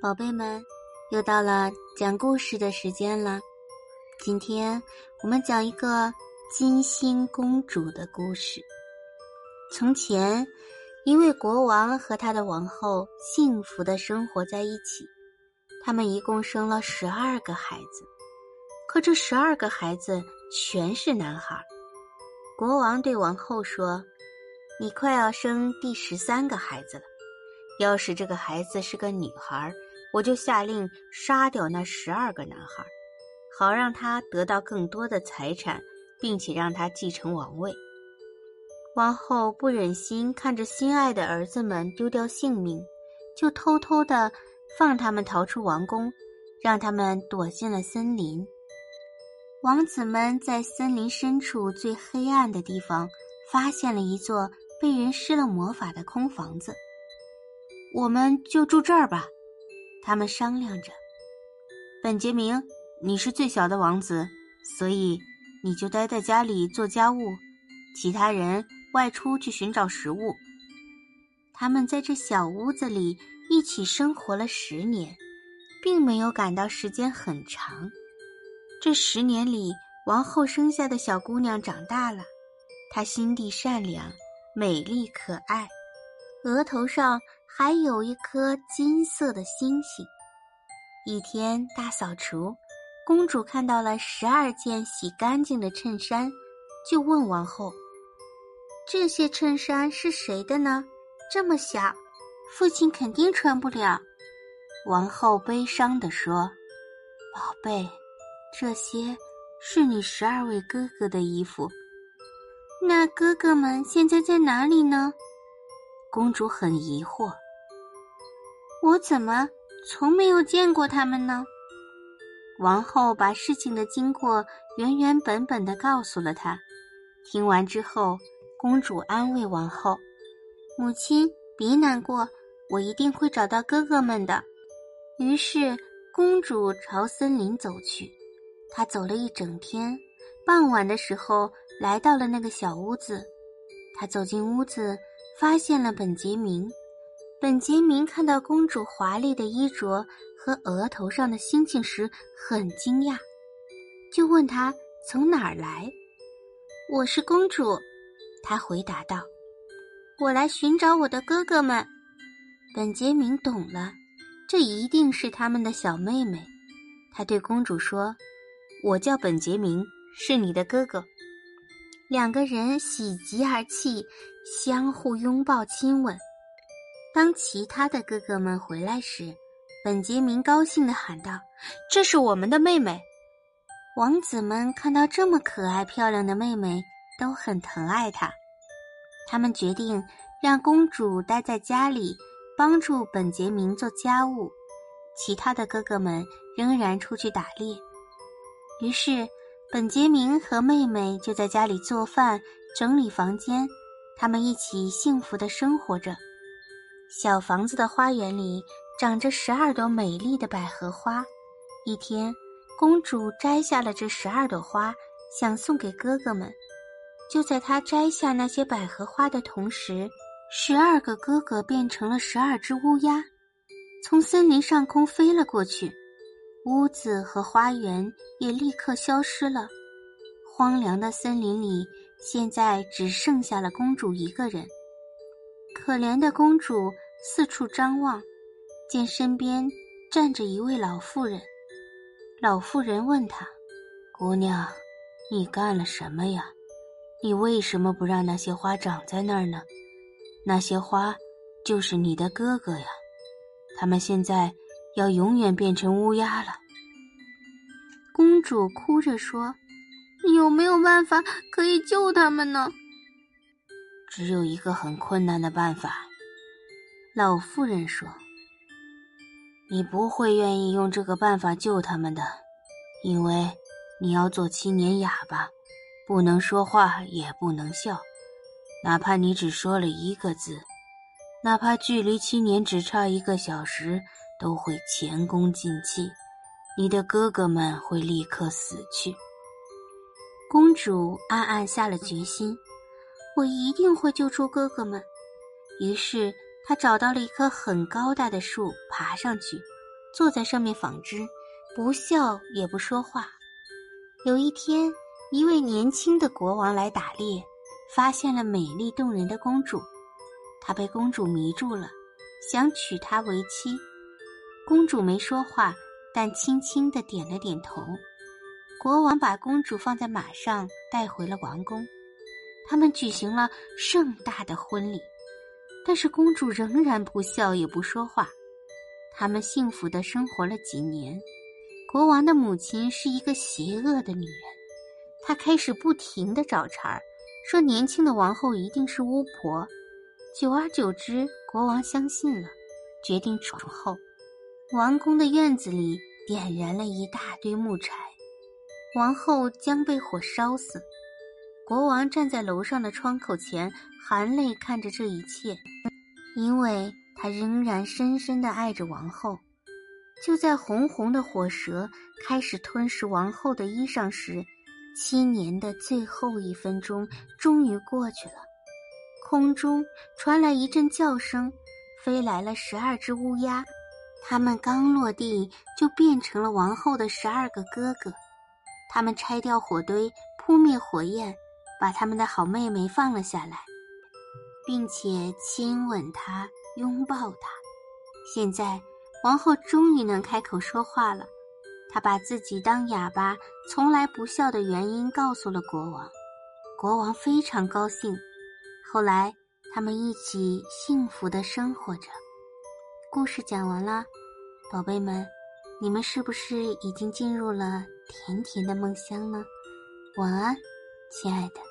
宝贝们，又到了讲故事的时间了。今天我们讲一个金星公主的故事。从前，一位国王和他的王后幸福的生活在一起。他们一共生了十二个孩子，可这十二个孩子全是男孩。国王对王后说：“你快要生第十三个孩子了，要是这个孩子是个女孩。”我就下令杀掉那十二个男孩，好让他得到更多的财产，并且让他继承王位。王后不忍心看着心爱的儿子们丢掉性命，就偷偷的放他们逃出王宫，让他们躲进了森林。王子们在森林深处最黑暗的地方，发现了一座被人施了魔法的空房子。我们就住这儿吧。他们商量着：“本杰明，你是最小的王子，所以你就待在家里做家务，其他人外出去寻找食物。”他们在这小屋子里一起生活了十年，并没有感到时间很长。这十年里，王后生下的小姑娘长大了，她心地善良、美丽可爱，额头上。还有一颗金色的星星。一天大扫除，公主看到了十二件洗干净的衬衫，就问王后：“这些衬衫是谁的呢？这么小，父亲肯定穿不了。”王后悲伤地说：“宝贝，这些是你十二位哥哥的衣服。那哥哥们现在在哪里呢？”公主很疑惑。我怎么从没有见过他们呢？王后把事情的经过原原本本的告诉了他。听完之后，公主安慰王后：“母亲，别难过，我一定会找到哥哥们的。”于是，公主朝森林走去。她走了一整天，傍晚的时候来到了那个小屋子。她走进屋子，发现了本杰明。本杰明看到公主华丽的衣着和额头上的星星时，很惊讶，就问她从哪儿来。我是公主，她回答道：“我来寻找我的哥哥们。”本杰明懂了，这一定是他们的小妹妹。他对公主说：“我叫本杰明，是你的哥哥。”两个人喜极而泣，相互拥抱亲吻。当其他的哥哥们回来时，本杰明高兴地喊道：“这是我们的妹妹！”王子们看到这么可爱漂亮的妹妹，都很疼爱她。他们决定让公主待在家里，帮助本杰明做家务，其他的哥哥们仍然出去打猎。于是，本杰明和妹妹就在家里做饭、整理房间，他们一起幸福的生活着。小房子的花园里长着十二朵美丽的百合花。一天，公主摘下了这十二朵花，想送给哥哥们。就在她摘下那些百合花的同时，十二个哥哥变成了十二只乌鸦，从森林上空飞了过去。屋子和花园也立刻消失了。荒凉的森林里，现在只剩下了公主一个人。可怜的公主四处张望，见身边站着一位老妇人。老妇人问她：“姑娘，你干了什么呀？你为什么不让那些花长在那儿呢？那些花就是你的哥哥呀，他们现在要永远变成乌鸦了。”公主哭着说：“有没有办法可以救他们呢？”只有一个很困难的办法，老妇人说：“你不会愿意用这个办法救他们的，因为你要做七年哑巴，不能说话，也不能笑。哪怕你只说了一个字，哪怕距离七年只差一个小时，都会前功尽弃。你的哥哥们会立刻死去。”公主暗暗下了决心。我一定会救出哥哥们。于是，他找到了一棵很高大的树，爬上去，坐在上面纺织，不笑也不说话。有一天，一位年轻的国王来打猎，发现了美丽动人的公主，他被公主迷住了，想娶她为妻。公主没说话，但轻轻的点了点头。国王把公主放在马上，带回了王宫。他们举行了盛大的婚礼，但是公主仍然不笑也不说话。他们幸福的生活了几年。国王的母亲是一个邪恶的女人，她开始不停的找茬儿，说年轻的王后一定是巫婆。久而久之，国王相信了，决定闯后。王宫的院子里点燃了一大堆木柴，王后将被火烧死。国王站在楼上的窗口前，含泪看着这一切，因为他仍然深深的爱着王后。就在红红的火舌开始吞噬王后的衣裳时，七年的最后一分钟终于过去了。空中传来一阵叫声，飞来了十二只乌鸦。它们刚落地，就变成了王后的十二个哥哥。他们拆掉火堆，扑灭火焰，把他们的好妹妹放了下来，并且亲吻她，拥抱她。现在，王后终于能开口说话了。她把自己当哑巴、从来不笑的原因告诉了国王。国王非常高兴。后来，他们一起幸福的生活着。故事讲完了。宝贝们，你们是不是已经进入了甜甜的梦乡呢？晚安，亲爱的。